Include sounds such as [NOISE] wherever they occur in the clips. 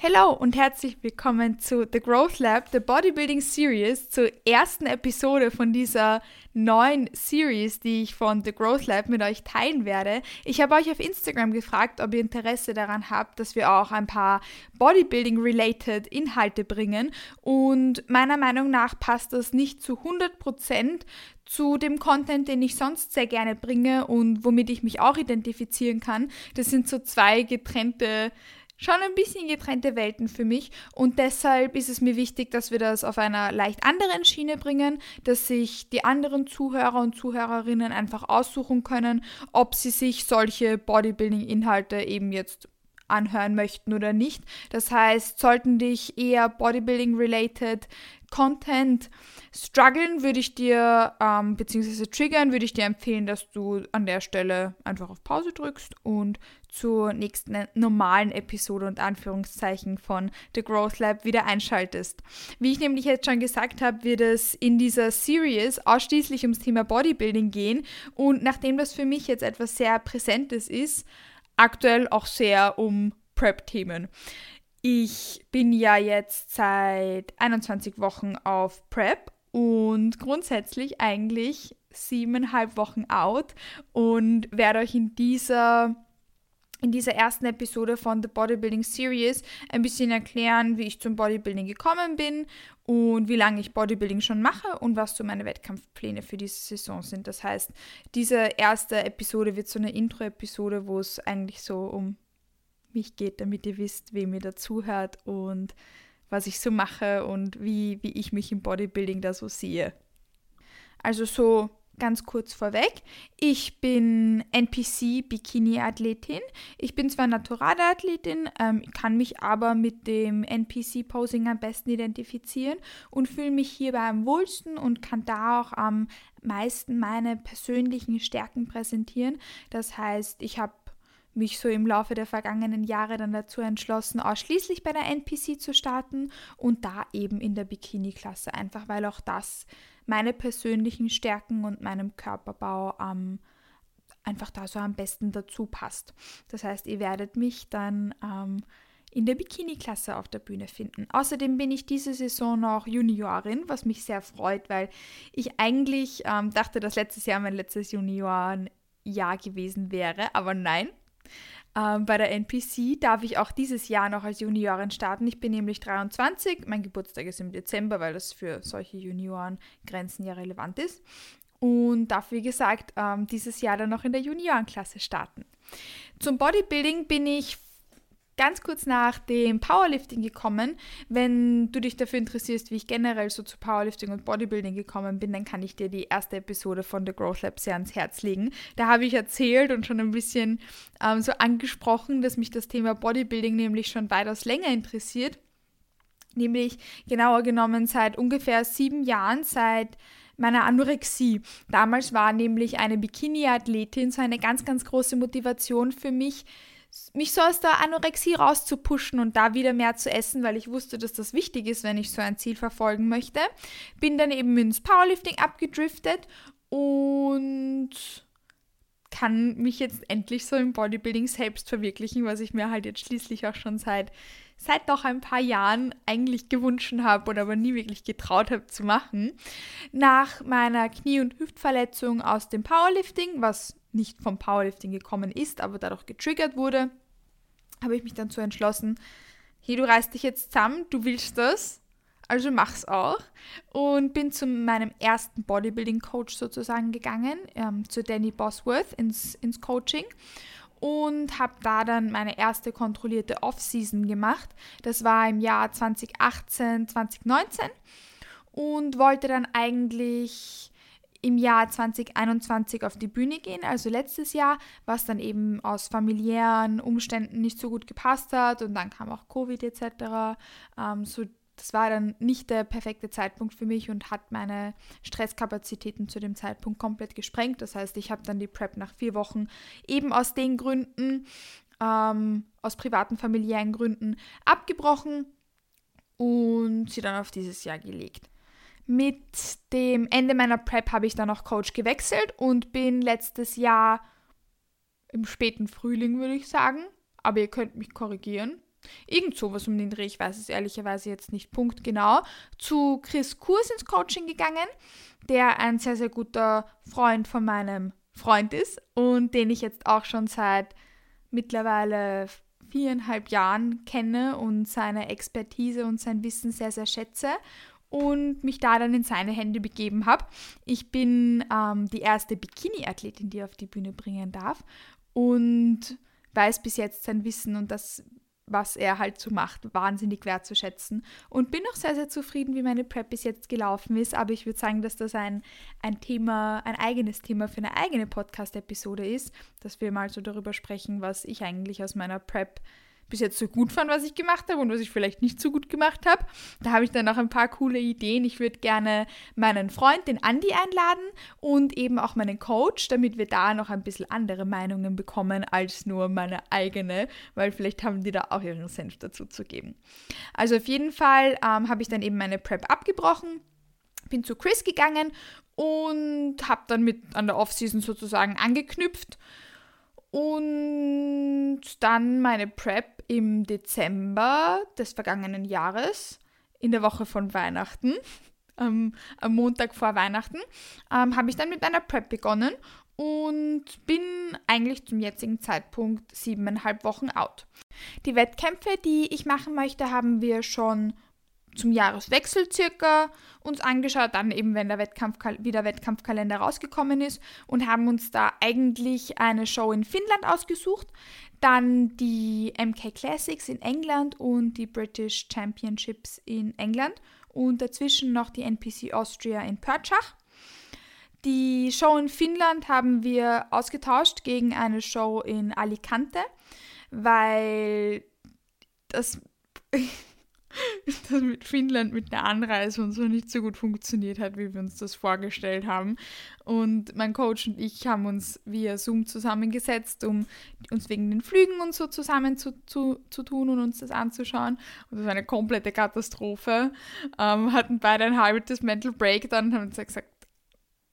Hello und herzlich willkommen zu The Growth Lab, The Bodybuilding Series, zur ersten Episode von dieser neuen Series, die ich von The Growth Lab mit euch teilen werde. Ich habe euch auf Instagram gefragt, ob ihr Interesse daran habt, dass wir auch ein paar Bodybuilding-related Inhalte bringen und meiner Meinung nach passt das nicht zu 100% zu dem Content, den ich sonst sehr gerne bringe und womit ich mich auch identifizieren kann. Das sind so zwei getrennte schon ein bisschen getrennte Welten für mich. Und deshalb ist es mir wichtig, dass wir das auf einer leicht anderen Schiene bringen, dass sich die anderen Zuhörer und Zuhörerinnen einfach aussuchen können, ob sie sich solche Bodybuilding-Inhalte eben jetzt anhören möchten oder nicht. Das heißt, sollten dich eher Bodybuilding-related Content strugglen, würde ich dir, ähm, beziehungsweise triggern, würde ich dir empfehlen, dass du an der Stelle einfach auf Pause drückst und zur nächsten normalen Episode und Anführungszeichen von The Growth Lab wieder einschaltest. Wie ich nämlich jetzt schon gesagt habe, wird es in dieser Series ausschließlich ums Thema Bodybuilding gehen und nachdem das für mich jetzt etwas sehr Präsentes ist, aktuell auch sehr um Prep-Themen. Ich bin ja jetzt seit 21 Wochen auf Prep und grundsätzlich eigentlich siebeneinhalb Wochen out und werde euch in dieser in dieser ersten Episode von The Bodybuilding Series ein bisschen erklären, wie ich zum Bodybuilding gekommen bin und wie lange ich Bodybuilding schon mache und was so meine Wettkampfpläne für diese Saison sind. Das heißt, diese erste Episode wird so eine Intro-Episode, wo es eigentlich so um mich geht, damit ihr wisst, wem ihr dazuhört und was ich so mache und wie, wie ich mich im Bodybuilding da so sehe. Also so ganz kurz vorweg. Ich bin NPC-Bikini-Athletin. Ich bin zwar Naturalathletin, ähm, kann mich aber mit dem NPC-Posing am besten identifizieren und fühle mich hierbei am wohlsten und kann da auch am meisten meine persönlichen Stärken präsentieren. Das heißt, ich habe mich so im Laufe der vergangenen Jahre dann dazu entschlossen, ausschließlich bei der NPC zu starten und da eben in der Bikini-Klasse, einfach weil auch das meine persönlichen Stärken und meinem Körperbau ähm, einfach da so am besten dazu passt. Das heißt, ihr werdet mich dann ähm, in der Bikini-Klasse auf der Bühne finden. Außerdem bin ich diese Saison noch Juniorin, was mich sehr freut, weil ich eigentlich ähm, dachte, dass letztes Jahr mein letztes Juniorenjahr gewesen wäre, aber nein, ähm, bei der NPC darf ich auch dieses Jahr noch als Juniorin starten. Ich bin nämlich 23. Mein Geburtstag ist im Dezember, weil das für solche Juniorengrenzen ja relevant ist. Und darf, wie gesagt, ähm, dieses Jahr dann noch in der Juniorenklasse starten. Zum Bodybuilding bin ich ganz kurz nach dem Powerlifting gekommen. Wenn du dich dafür interessierst, wie ich generell so zu Powerlifting und Bodybuilding gekommen bin, dann kann ich dir die erste Episode von The Growth Lab sehr ans Herz legen. Da habe ich erzählt und schon ein bisschen ähm, so angesprochen, dass mich das Thema Bodybuilding nämlich schon weitaus länger interessiert. Nämlich genauer genommen seit ungefähr sieben Jahren, seit meiner Anorexie. Damals war nämlich eine Bikini-Athletin so eine ganz, ganz große Motivation für mich, mich so aus der Anorexie rauszupushen und da wieder mehr zu essen, weil ich wusste, dass das wichtig ist, wenn ich so ein Ziel verfolgen möchte. Bin dann eben ins Powerlifting abgedriftet und kann mich jetzt endlich so im Bodybuilding selbst verwirklichen, was ich mir halt jetzt schließlich auch schon seit seit doch ein paar Jahren eigentlich gewünscht habe oder aber nie wirklich getraut habe zu machen. Nach meiner Knie- und Hüftverletzung aus dem Powerlifting, was nicht vom Powerlifting gekommen ist, aber dadurch getriggert wurde, habe ich mich dann so entschlossen, hey, du reißt dich jetzt zusammen, du willst das, also mach's auch. Und bin zu meinem ersten Bodybuilding-Coach sozusagen gegangen, ähm, zu Danny Bosworth ins, ins Coaching und habe da dann meine erste kontrollierte Off-Season gemacht. Das war im Jahr 2018, 2019 und wollte dann eigentlich im Jahr 2021 auf die Bühne gehen, also letztes Jahr, was dann eben aus familiären Umständen nicht so gut gepasst hat und dann kam auch Covid etc. Ähm, so das war dann nicht der perfekte Zeitpunkt für mich und hat meine Stresskapazitäten zu dem Zeitpunkt komplett gesprengt. Das heißt, ich habe dann die Prep nach vier Wochen eben aus den Gründen, ähm, aus privaten, familiären Gründen abgebrochen und sie dann auf dieses Jahr gelegt. Mit dem Ende meiner Prep habe ich dann auch Coach gewechselt und bin letztes Jahr im späten Frühling, würde ich sagen, aber ihr könnt mich korrigieren, irgend sowas um den Dreh, ich weiß es ehrlicherweise jetzt nicht punktgenau, zu Chris Kurs ins Coaching gegangen, der ein sehr, sehr guter Freund von meinem Freund ist und den ich jetzt auch schon seit mittlerweile viereinhalb Jahren kenne und seine Expertise und sein Wissen sehr, sehr schätze und mich da dann in seine Hände begeben habe. Ich bin ähm, die erste Bikini-Athletin, die er auf die Bühne bringen darf und weiß bis jetzt sein Wissen und das was er halt so macht, wahnsinnig wertzuschätzen. Und bin auch sehr, sehr zufrieden, wie meine Prep bis jetzt gelaufen ist. Aber ich würde sagen, dass das ein, ein Thema, ein eigenes Thema für eine eigene Podcast-Episode ist, dass wir mal so darüber sprechen, was ich eigentlich aus meiner Prep bis jetzt so gut fand, was ich gemacht habe und was ich vielleicht nicht so gut gemacht habe. Da habe ich dann noch ein paar coole Ideen. Ich würde gerne meinen Freund, den Andi, einladen und eben auch meinen Coach, damit wir da noch ein bisschen andere Meinungen bekommen als nur meine eigene, weil vielleicht haben die da auch ihren Senf dazu zu geben. Also auf jeden Fall ähm, habe ich dann eben meine Prep abgebrochen bin zu Chris gegangen und habe dann mit an der Offseason sozusagen angeknüpft und dann meine Prep im Dezember des vergangenen Jahres, in der Woche von Weihnachten, [LAUGHS] ähm, am Montag vor Weihnachten, ähm, habe ich dann mit meiner Prep begonnen und bin eigentlich zum jetzigen Zeitpunkt siebeneinhalb Wochen out. Die Wettkämpfe, die ich machen möchte, haben wir schon zum Jahreswechsel circa uns angeschaut, dann eben, wenn der Wettkampf, wie der Wettkampfkalender rausgekommen ist und haben uns da eigentlich eine Show in Finnland ausgesucht, dann die MK Classics in England und die British Championships in England und dazwischen noch die NPC Austria in Pörtschach. Die Show in Finnland haben wir ausgetauscht gegen eine Show in Alicante, weil das [LAUGHS] [LAUGHS] das mit Finnland mit der Anreise und so nicht so gut funktioniert hat, wie wir uns das vorgestellt haben. Und mein Coach und ich haben uns via Zoom zusammengesetzt, um uns wegen den Flügen und so zusammen zu, zu, zu tun und uns das anzuschauen. Und das war eine komplette Katastrophe. Ähm, hatten beide ein halbes Mental Breakdown und haben uns gesagt,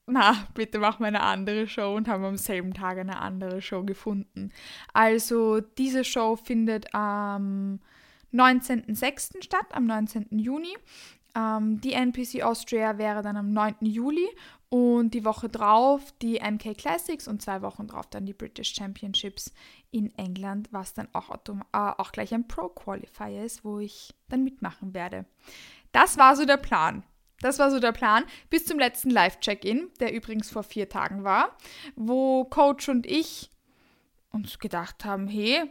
na, bitte mach mal eine andere Show und haben am selben Tag eine andere Show gefunden. Also diese Show findet am ähm, 19.06. statt, am 19. Juni. Ähm, die NPC Austria wäre dann am 9. Juli und die Woche drauf die MK Classics und zwei Wochen drauf dann die British Championships in England, was dann auch, äh, auch gleich ein Pro-Qualifier ist, wo ich dann mitmachen werde. Das war so der Plan. Das war so der Plan bis zum letzten Live-Check-In, der übrigens vor vier Tagen war, wo Coach und ich uns gedacht haben, hey,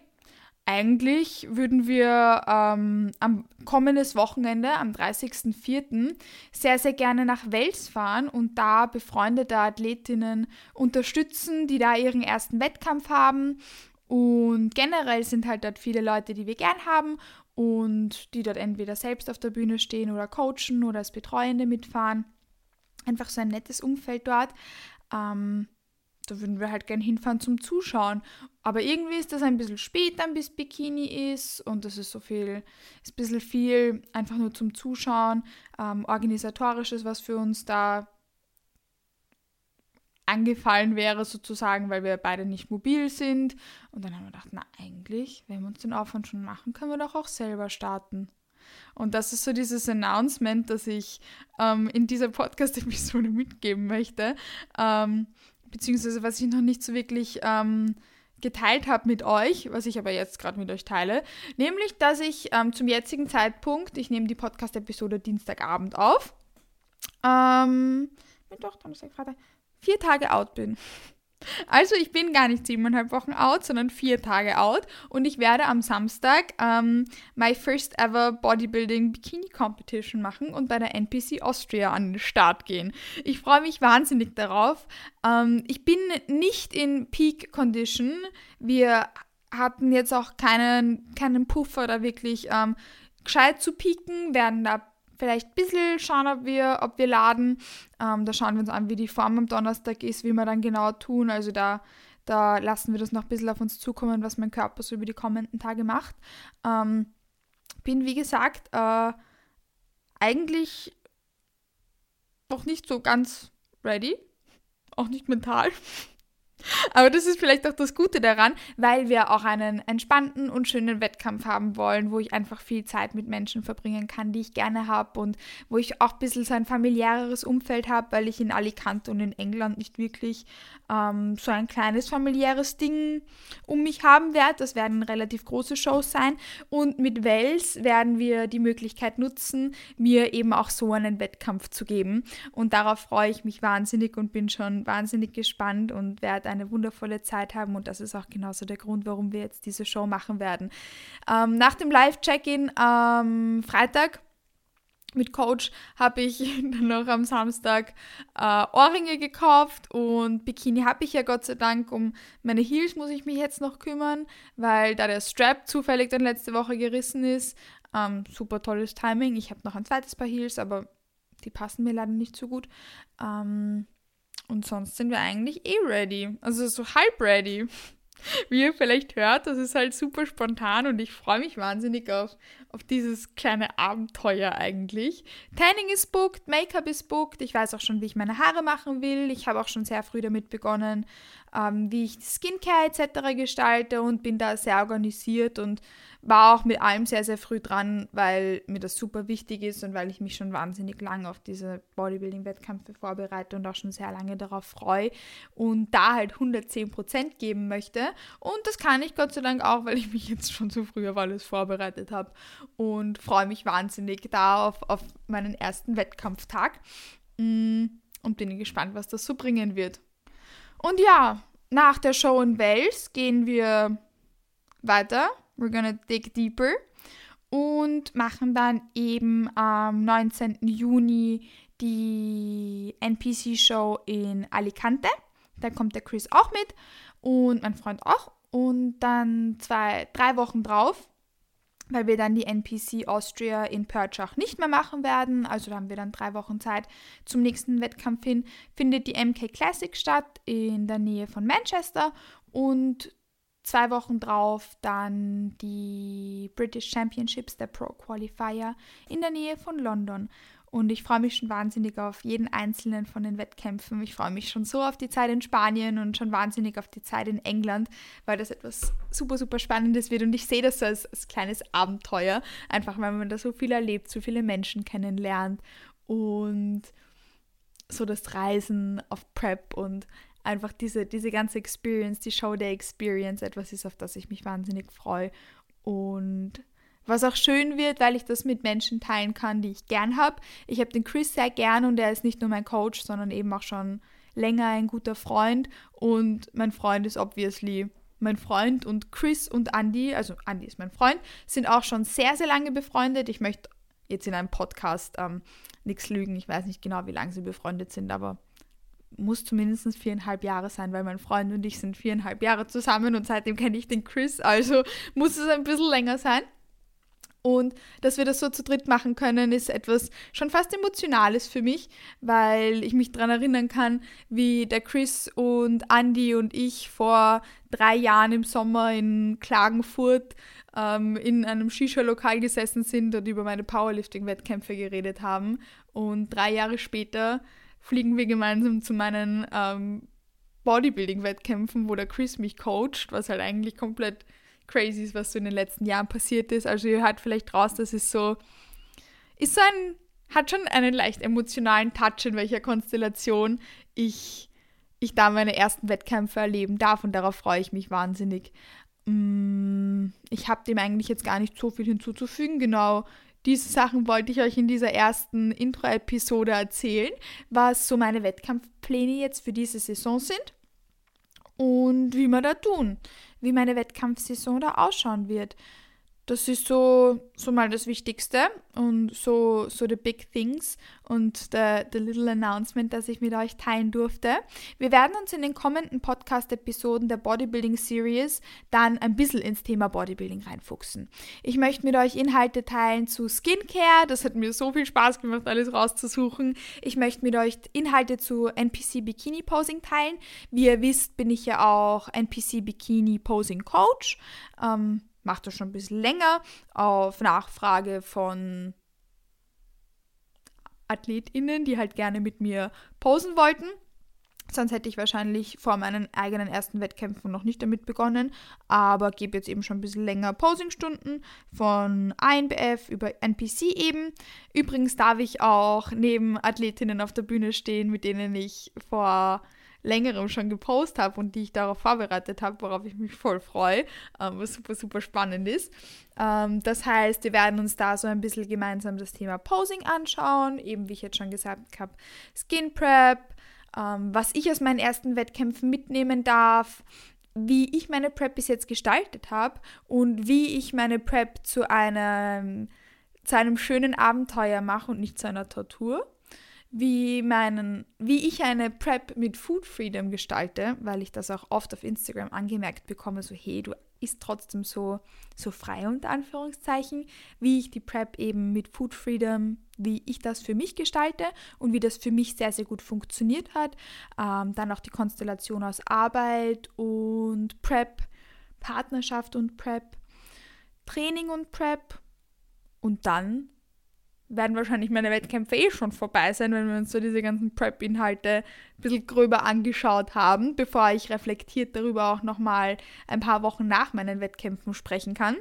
eigentlich würden wir ähm, am kommendes Wochenende, am 30.04., sehr, sehr gerne nach Wels fahren und da befreundete Athletinnen unterstützen, die da ihren ersten Wettkampf haben. Und generell sind halt dort viele Leute, die wir gern haben und die dort entweder selbst auf der Bühne stehen oder coachen oder als Betreuende mitfahren. Einfach so ein nettes Umfeld dort. Ähm, da würden wir halt gern hinfahren zum Zuschauen. Aber irgendwie ist das ein bisschen spät dann, bis Bikini ist und das ist so viel, ist ein bisschen viel einfach nur zum Zuschauen. Ähm, organisatorisches, was für uns da angefallen wäre sozusagen, weil wir beide nicht mobil sind. Und dann haben wir gedacht, na eigentlich, wenn wir uns den Aufwand schon machen, können wir doch auch selber starten. Und das ist so dieses Announcement, das ich ähm, in dieser Podcast-Episode [LAUGHS] mitgeben möchte. Ähm, beziehungsweise was ich noch nicht so wirklich ähm, geteilt habe mit euch, was ich aber jetzt gerade mit euch teile, nämlich, dass ich ähm, zum jetzigen Zeitpunkt, ich nehme die Podcast-Episode Dienstagabend auf, ähm, Mittwoch, Donnerstag, Freitag, vier Tage out bin. Also ich bin gar nicht siebeneinhalb Wochen out, sondern vier Tage out und ich werde am Samstag ähm, my first ever Bodybuilding Bikini Competition machen und bei der NPC Austria an den Start gehen. Ich freue mich wahnsinnig darauf. Ähm, ich bin nicht in Peak Condition. Wir hatten jetzt auch keinen, keinen Puffer da wirklich ähm, gescheit zu pieken, werden da vielleicht ein bisschen schauen, ob wir, ob wir laden. Ähm, da schauen wir uns an, wie die Form am Donnerstag ist, wie wir dann genau tun. Also da, da lassen wir das noch ein bisschen auf uns zukommen, was mein Körper so über die kommenden Tage macht. Ähm, bin, wie gesagt, äh, eigentlich noch nicht so ganz ready. Auch nicht mental. Aber das ist vielleicht auch das Gute daran, weil wir auch einen entspannten und schönen Wettkampf haben wollen, wo ich einfach viel Zeit mit Menschen verbringen kann, die ich gerne habe und wo ich auch ein bisschen so ein familiäreres Umfeld habe, weil ich in Alicante und in England nicht wirklich ähm, so ein kleines familiäres Ding um mich haben werde. Das werden relativ große Shows sein. Und mit Wels werden wir die Möglichkeit nutzen, mir eben auch so einen Wettkampf zu geben. Und darauf freue ich mich wahnsinnig und bin schon wahnsinnig gespannt und werde eine wundervolle Zeit haben. Und das ist auch genauso der Grund, warum wir jetzt diese Show machen werden. Ähm, nach dem Live-Check-In am Freitag mit Coach habe ich [LAUGHS] dann noch am Samstag äh, Ohrringe gekauft und Bikini habe ich ja Gott sei Dank. Um meine Heels muss ich mich jetzt noch kümmern, weil da der Strap zufällig dann letzte Woche gerissen ist. Ähm, super tolles Timing. Ich habe noch ein zweites Paar Heels, aber die passen mir leider nicht so gut. Ähm, und sonst sind wir eigentlich eh ready. Also so halb ready. [LAUGHS] Wie ihr vielleicht hört, das ist halt super spontan und ich freue mich wahnsinnig auf, auf dieses kleine Abenteuer eigentlich. Tanning ist booked, Make-up ist booked, ich weiß auch schon, wie ich meine Haare machen will. Ich habe auch schon sehr früh damit begonnen, ähm, wie ich Skincare etc. gestalte und bin da sehr organisiert und war auch mit allem sehr, sehr früh dran, weil mir das super wichtig ist und weil ich mich schon wahnsinnig lange auf diese Bodybuilding-Wettkämpfe vorbereite und auch schon sehr lange darauf freue und da halt 110 Prozent geben möchte. Und das kann ich Gott sei Dank auch, weil ich mich jetzt schon so früh auf alles vorbereitet habe und freue mich wahnsinnig da auf, auf meinen ersten Wettkampftag mm, und bin gespannt, was das so bringen wird. Und ja, nach der Show in Wales gehen wir weiter We're gonna dig deeper. Und machen dann eben am 19. Juni die NPC-Show in Alicante. Da kommt der Chris auch mit und mein Freund auch. Und dann zwei, drei Wochen drauf, weil wir dann die NPC Austria in Pörtschach nicht mehr machen werden. Also da haben wir dann drei Wochen Zeit zum nächsten Wettkampf hin. Findet die MK Classic statt in der Nähe von Manchester. Und zwei Wochen drauf dann die British Championships, der Pro Qualifier in der Nähe von London. Und ich freue mich schon wahnsinnig auf jeden einzelnen von den Wettkämpfen. Ich freue mich schon so auf die Zeit in Spanien und schon wahnsinnig auf die Zeit in England, weil das etwas super, super Spannendes wird. Und ich sehe das so als, als kleines Abenteuer, einfach weil man da so viel erlebt, so viele Menschen kennenlernt und so das Reisen auf Prep und einfach diese, diese ganze Experience, die Show Day Experience etwas ist, auf das ich mich wahnsinnig freue. Und was auch schön wird, weil ich das mit Menschen teilen kann, die ich gern habe. Ich habe den Chris sehr gern und er ist nicht nur mein Coach, sondern eben auch schon länger ein guter Freund. Und mein Freund ist obviously mein Freund und Chris und Andy, also Andy ist mein Freund, sind auch schon sehr, sehr lange befreundet. Ich möchte jetzt in einem Podcast ähm, nichts lügen. Ich weiß nicht genau, wie lange sie befreundet sind, aber muss zumindest viereinhalb Jahre sein, weil mein Freund und ich sind viereinhalb Jahre zusammen und seitdem kenne ich den Chris, also muss es ein bisschen länger sein. Und dass wir das so zu dritt machen können, ist etwas schon fast Emotionales für mich, weil ich mich daran erinnern kann, wie der Chris und Andy und ich vor drei Jahren im Sommer in Klagenfurt ähm, in einem Shisha-Lokal gesessen sind und über meine Powerlifting-Wettkämpfe geredet haben. Und drei Jahre später fliegen wir gemeinsam zu meinen ähm, Bodybuilding-Wettkämpfen, wo der Chris mich coacht, was halt eigentlich komplett crazy ist, was so in den letzten Jahren passiert ist. Also ihr hört vielleicht raus, das ist so, ist so ein, hat schon einen leicht emotionalen Touch, in welcher Konstellation ich, ich da meine ersten Wettkämpfe erleben darf und darauf freue ich mich wahnsinnig. Mm, ich habe dem eigentlich jetzt gar nicht so viel hinzuzufügen, genau diese Sachen wollte ich euch in dieser ersten Intro-Episode erzählen, was so meine Wettkampfpläne jetzt für diese Saison sind und wie wir da tun, wie meine Wettkampfsaison da ausschauen wird. Das ist so, so mal das Wichtigste und so, so the big things und the, the little announcement, das ich mit euch teilen durfte. Wir werden uns in den kommenden Podcast-Episoden der Bodybuilding Series dann ein bisschen ins Thema Bodybuilding reinfuchsen. Ich möchte mit euch Inhalte teilen zu Skincare. Das hat mir so viel Spaß gemacht, alles rauszusuchen. Ich möchte mit euch Inhalte zu NPC Bikini Posing teilen. Wie ihr wisst, bin ich ja auch NPC Bikini Posing Coach. Ähm, macht das schon ein bisschen länger auf Nachfrage von AthletInnen, die halt gerne mit mir posen wollten. Sonst hätte ich wahrscheinlich vor meinen eigenen ersten Wettkämpfen noch nicht damit begonnen, aber gebe jetzt eben schon ein bisschen länger Posingstunden von INBF über NPC eben. Übrigens darf ich auch neben Athletinnen auf der Bühne stehen, mit denen ich vor längerem schon gepostet habe und die ich darauf vorbereitet habe, worauf ich mich voll freue, ähm, was super, super spannend ist. Ähm, das heißt, wir werden uns da so ein bisschen gemeinsam das Thema Posing anschauen, eben wie ich jetzt schon gesagt habe, Skin Prep, ähm, was ich aus meinen ersten Wettkämpfen mitnehmen darf, wie ich meine Prep bis jetzt gestaltet habe und wie ich meine Prep zu einem, zu einem schönen Abenteuer mache und nicht zu einer Tortur wie, meinen, wie ich eine Prep mit Food Freedom gestalte, weil ich das auch oft auf Instagram angemerkt bekomme, so hey, du isst trotzdem so, so frei unter Anführungszeichen, wie ich die Prep eben mit Food Freedom, wie ich das für mich gestalte und wie das für mich sehr, sehr gut funktioniert hat. Ähm, dann auch die Konstellation aus Arbeit und Prep, Partnerschaft und Prep, Training und Prep und dann werden wahrscheinlich meine Wettkämpfe eh schon vorbei sein, wenn wir uns so diese ganzen Prep-Inhalte ein bisschen gröber angeschaut haben, bevor ich reflektiert darüber auch nochmal ein paar Wochen nach meinen Wettkämpfen sprechen kann.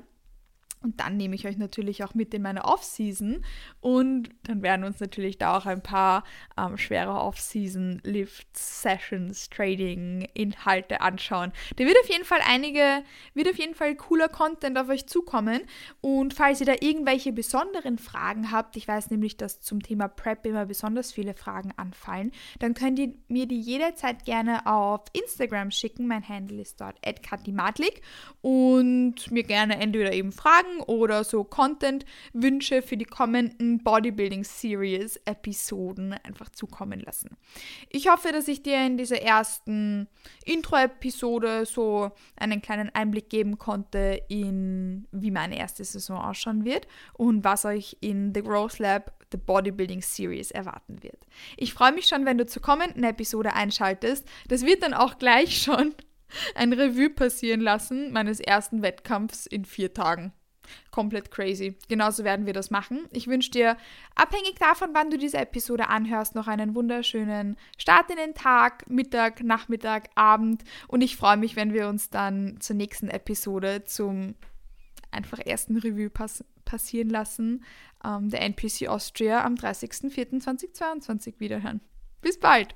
Und dann nehme ich euch natürlich auch mit in meine Off-Season und dann werden uns natürlich da auch ein paar ähm, schwere Off-Season-Lifts, Sessions, Trading, Inhalte anschauen. Da wird auf jeden Fall einige, wird auf jeden Fall cooler Content auf euch zukommen. Und falls ihr da irgendwelche besonderen Fragen habt, ich weiß nämlich, dass zum Thema Prep immer besonders viele Fragen anfallen, dann könnt ihr mir die jederzeit gerne auf Instagram schicken. Mein Handle ist dort @katimatlik und mir gerne entweder eben Fragen Fragen oder so Content-Wünsche für die kommenden Bodybuilding-Series-Episoden einfach zukommen lassen. Ich hoffe, dass ich dir in dieser ersten Intro-Episode so einen kleinen Einblick geben konnte in, wie meine erste Saison ausschauen wird und was euch in The Growth Lab The Bodybuilding Series erwarten wird. Ich freue mich schon, wenn du zur kommenden Episode einschaltest. Das wird dann auch gleich schon [LAUGHS] ein Revue passieren lassen meines ersten Wettkampfs in vier Tagen. Komplett crazy. Genauso werden wir das machen. Ich wünsche dir, abhängig davon, wann du diese Episode anhörst, noch einen wunderschönen Start in den Tag, Mittag, Nachmittag, Abend. Und ich freue mich, wenn wir uns dann zur nächsten Episode zum einfach ersten Review pass passieren lassen, ähm, der NPC Austria am 30.04.2022 wiederhören. Bis bald!